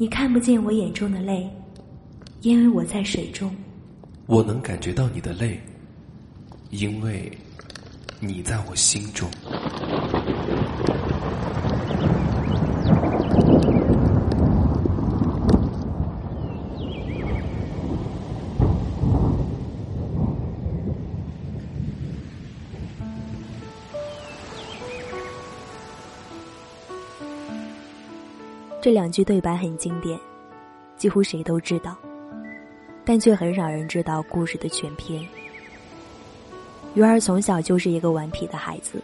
你看不见我眼中的泪，因为我在水中。我能感觉到你的泪，因为你在我心中。这两句对白很经典，几乎谁都知道，但却很少人知道故事的全篇。鱼儿从小就是一个顽皮的孩子，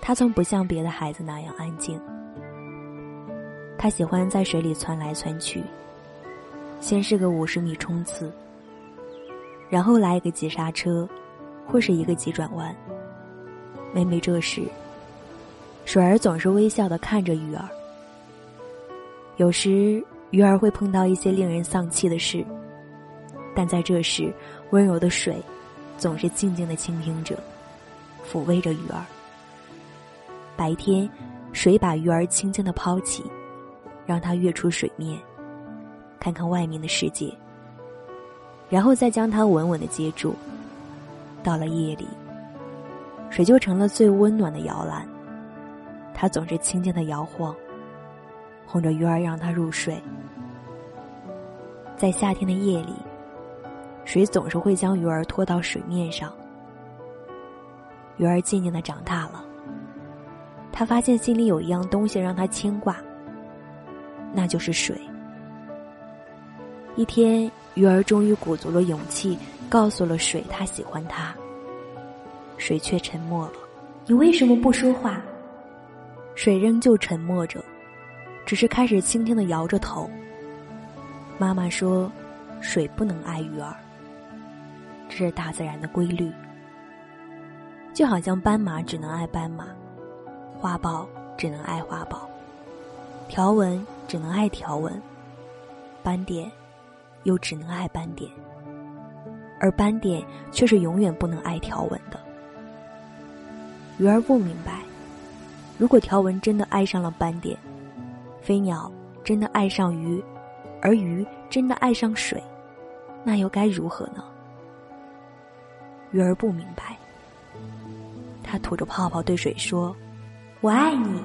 他从不像别的孩子那样安静。他喜欢在水里窜来窜去，先是个五十米冲刺，然后来一个急刹车，或是一个急转弯。每每这时，水儿总是微笑的看着鱼儿。有时鱼儿会碰到一些令人丧气的事，但在这时，温柔的水总是静静的倾听着，抚慰着鱼儿。白天，水把鱼儿轻轻的抛起，让它跃出水面，看看外面的世界，然后再将它稳稳的接住。到了夜里，水就成了最温暖的摇篮，它总是轻轻的摇晃。哄着鱼儿，让它入睡。在夏天的夜里，水总是会将鱼儿拖到水面上。鱼儿渐渐的长大了，他发现心里有一样东西让他牵挂，那就是水。一天，鱼儿终于鼓足了勇气，告诉了水他喜欢他。水却沉默了。你为什么不说话？水仍旧沉默着。只是开始轻轻的摇着头。妈妈说：“水不能爱鱼儿，这是大自然的规律。就好像斑马只能爱斑马，花豹只能爱花豹，条纹只能爱条纹，斑点又只能爱斑点，而斑点却是永远不能爱条纹的。”鱼儿不明白，如果条纹真的爱上了斑点。飞鸟真的爱上鱼，而鱼真的爱上水，那又该如何呢？鱼儿不明白，它吐着泡泡对水说：“我爱你。”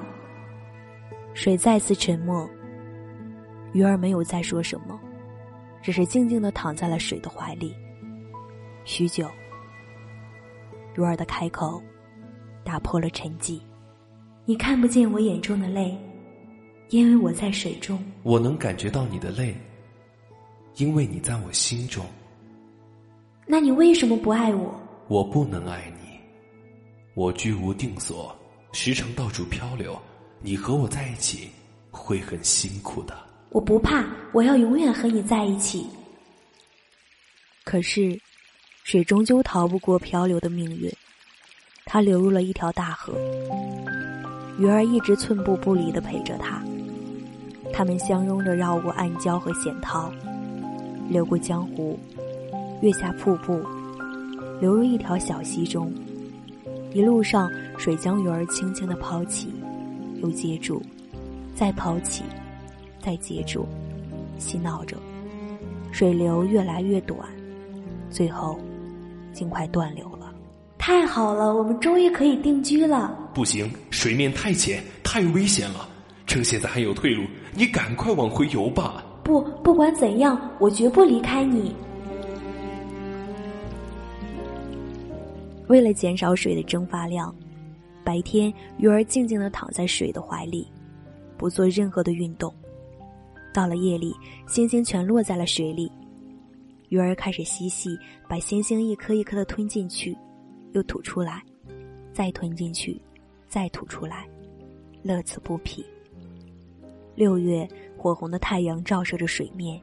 水再次沉默。鱼儿没有再说什么，只是静静的躺在了水的怀里。许久，鱼儿的开口打破了沉寂：“你看不见我眼中的泪。”因为我在水中，我能感觉到你的泪，因为你在我心中。那你为什么不爱我？我不能爱你，我居无定所，时常到处漂流。你和我在一起会很辛苦的。我不怕，我要永远和你在一起。可是，水终究逃不过漂流的命运，它流入了一条大河。鱼儿一直寸步不离的陪着它。他们相拥着绕过暗礁和险滩，流过江湖，跃下瀑布，流入一条小溪中。一路上，水将鱼儿轻轻的抛起，又接住，再抛起，再接住，嬉闹着。水流越来越短，最后，竟快断流了。太好了，我们终于可以定居了。不行，水面太浅，太危险了。趁现在还有退路，你赶快往回游吧！不，不管怎样，我绝不离开你。为了减少水的蒸发量，白天鱼儿静静的躺在水的怀里，不做任何的运动。到了夜里，星星全落在了水里，鱼儿开始嬉戏，把星星一颗一颗的吞进去，又吐出来，再吞进去，再吐出来，乐此不疲。六月，火红的太阳照射着水面。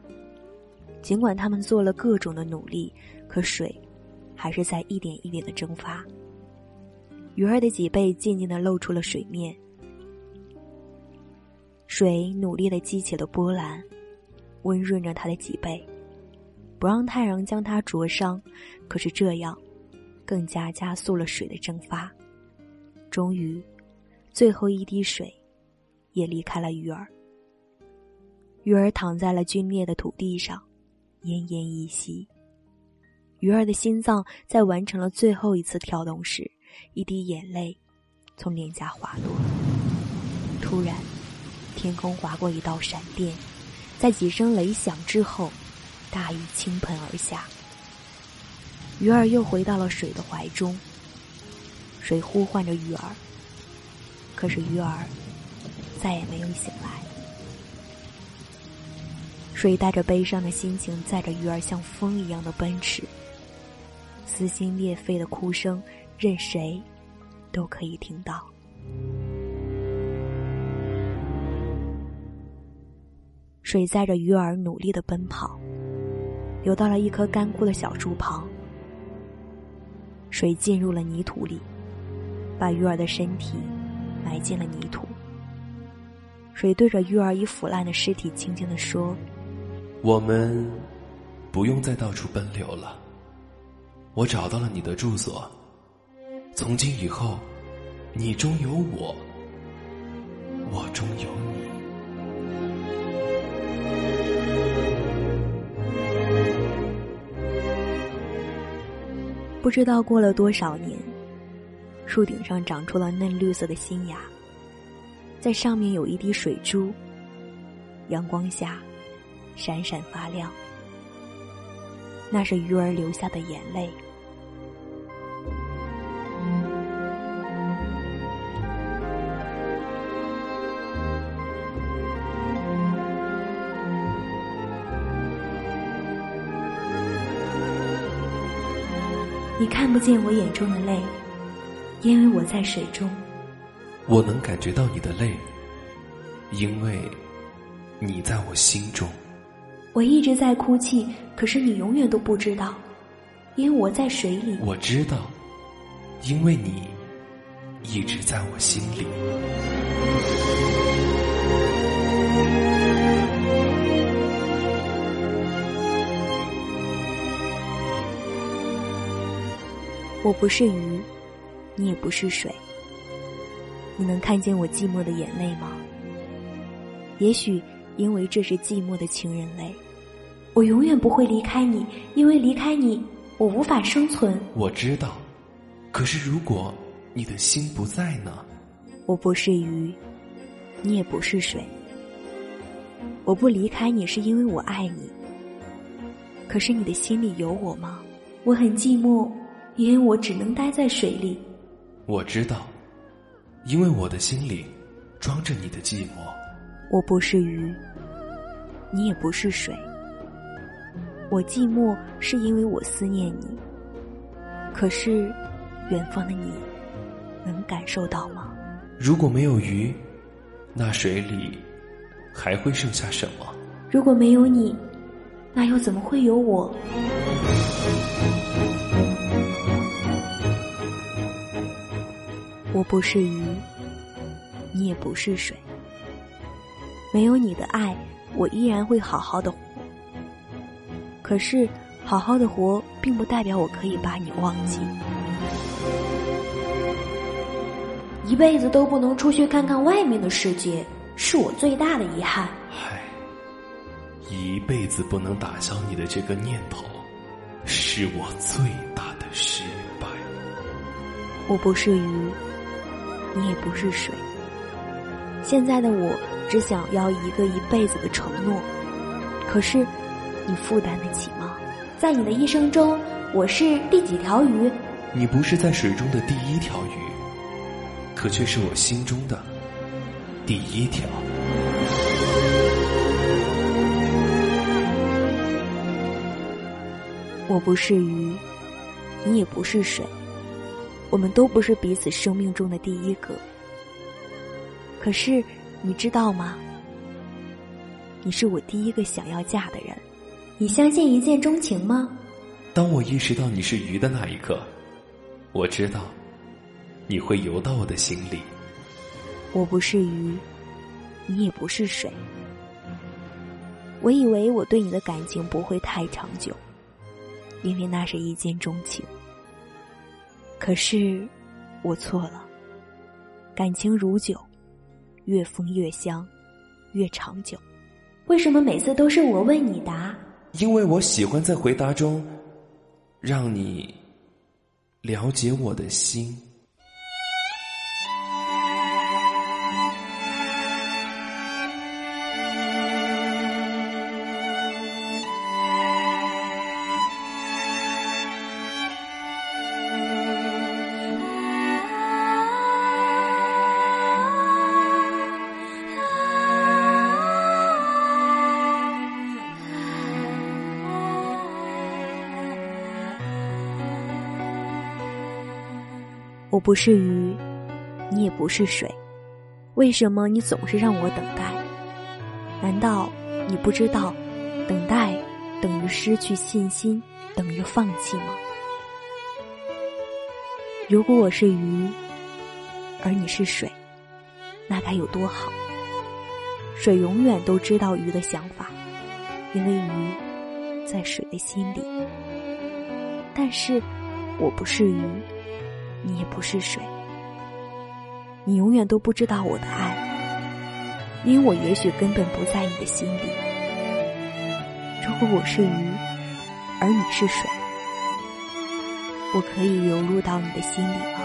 尽管他们做了各种的努力，可水还是在一点一点的蒸发。鱼儿的脊背渐渐的露出了水面，水努力的激起了波澜，温润着它的脊背，不让太阳将它灼伤。可是这样，更加加速了水的蒸发。终于，最后一滴水也离开了鱼儿。鱼儿躺在了皲裂的土地上，奄奄一息。鱼儿的心脏在完成了最后一次跳动时，一滴眼泪从脸颊滑落。突然，天空划过一道闪电，在几声雷响之后，大雨倾盆而下。鱼儿又回到了水的怀中，水呼唤着鱼儿，可是鱼儿再也没有醒来。水带着悲伤的心情，载着鱼儿像风一样的奔驰。撕心裂肺的哭声，任谁都可以听到。水载着鱼儿努力的奔跑，游到了一棵干枯的小树旁。水进入了泥土里，把鱼儿的身体埋进了泥土。水对着鱼儿已腐烂的尸体轻轻的说：“我们不用再到处奔流了。”我找到了你的住所，从今以后，你中有我，我中有你。不知道过了多少年，树顶上长出了嫩绿色的新芽，在上面有一滴水珠，阳光下闪闪发亮，那是鱼儿流下的眼泪。你看不见我眼中的泪，因为我在水中。我能感觉到你的泪，因为你在我心中。我一直在哭泣，可是你永远都不知道，因为我在水里。我知道，因为你一直在我心里。我不是鱼，你也不是水。你能看见我寂寞的眼泪吗？也许因为这是寂寞的情人泪。我永远不会离开你，因为离开你，我无法生存。我知道，可是如果你的心不在呢？我不是鱼，你也不是水。我不离开你是因为我爱你。可是你的心里有我吗？我很寂寞。因为我只能待在水里，我知道，因为我的心里装着你的寂寞。我不是鱼，你也不是水。我寂寞是因为我思念你。可是，远方的你能感受到吗？如果没有鱼，那水里还会剩下什么？如果没有你，那又怎么会有我？我不是鱼，你也不是水。没有你的爱，我依然会好好的活。可是，好好的活，并不代表我可以把你忘记。一辈子都不能出去看看外面的世界，是我最大的遗憾。唉，一辈子不能打消你的这个念头，是我最大的失败。我不是鱼。你也不是水。现在的我只想要一个一辈子的承诺，可是你负担得起吗？在你的一生中，我是第几条鱼？你不是在水中的第一条鱼，可却是我心中的第一条。我不是鱼，你也不是水。我们都不是彼此生命中的第一个，可是你知道吗？你是我第一个想要嫁的人。你相信一见钟情吗？当我意识到你是鱼的那一刻，我知道你会游到我的心里。我不是鱼，你也不是水。我以为我对你的感情不会太长久，因为那是一见钟情。可是，我错了。感情如酒，越封越香，越长久。为什么每次都是我问你答？因为我喜欢在回答中，让你了解我的心。我不是鱼，你也不是水，为什么你总是让我等待？难道你不知道，等待等于失去信心，等于放弃吗？如果我是鱼，而你是水，那该有多好！水永远都知道鱼的想法，因为鱼在水的心里。但是我不是鱼。你也不是水，你永远都不知道我的爱，因为我也许根本不在你的心里。如果我是鱼，而你是水，我可以流入到你的心里吗？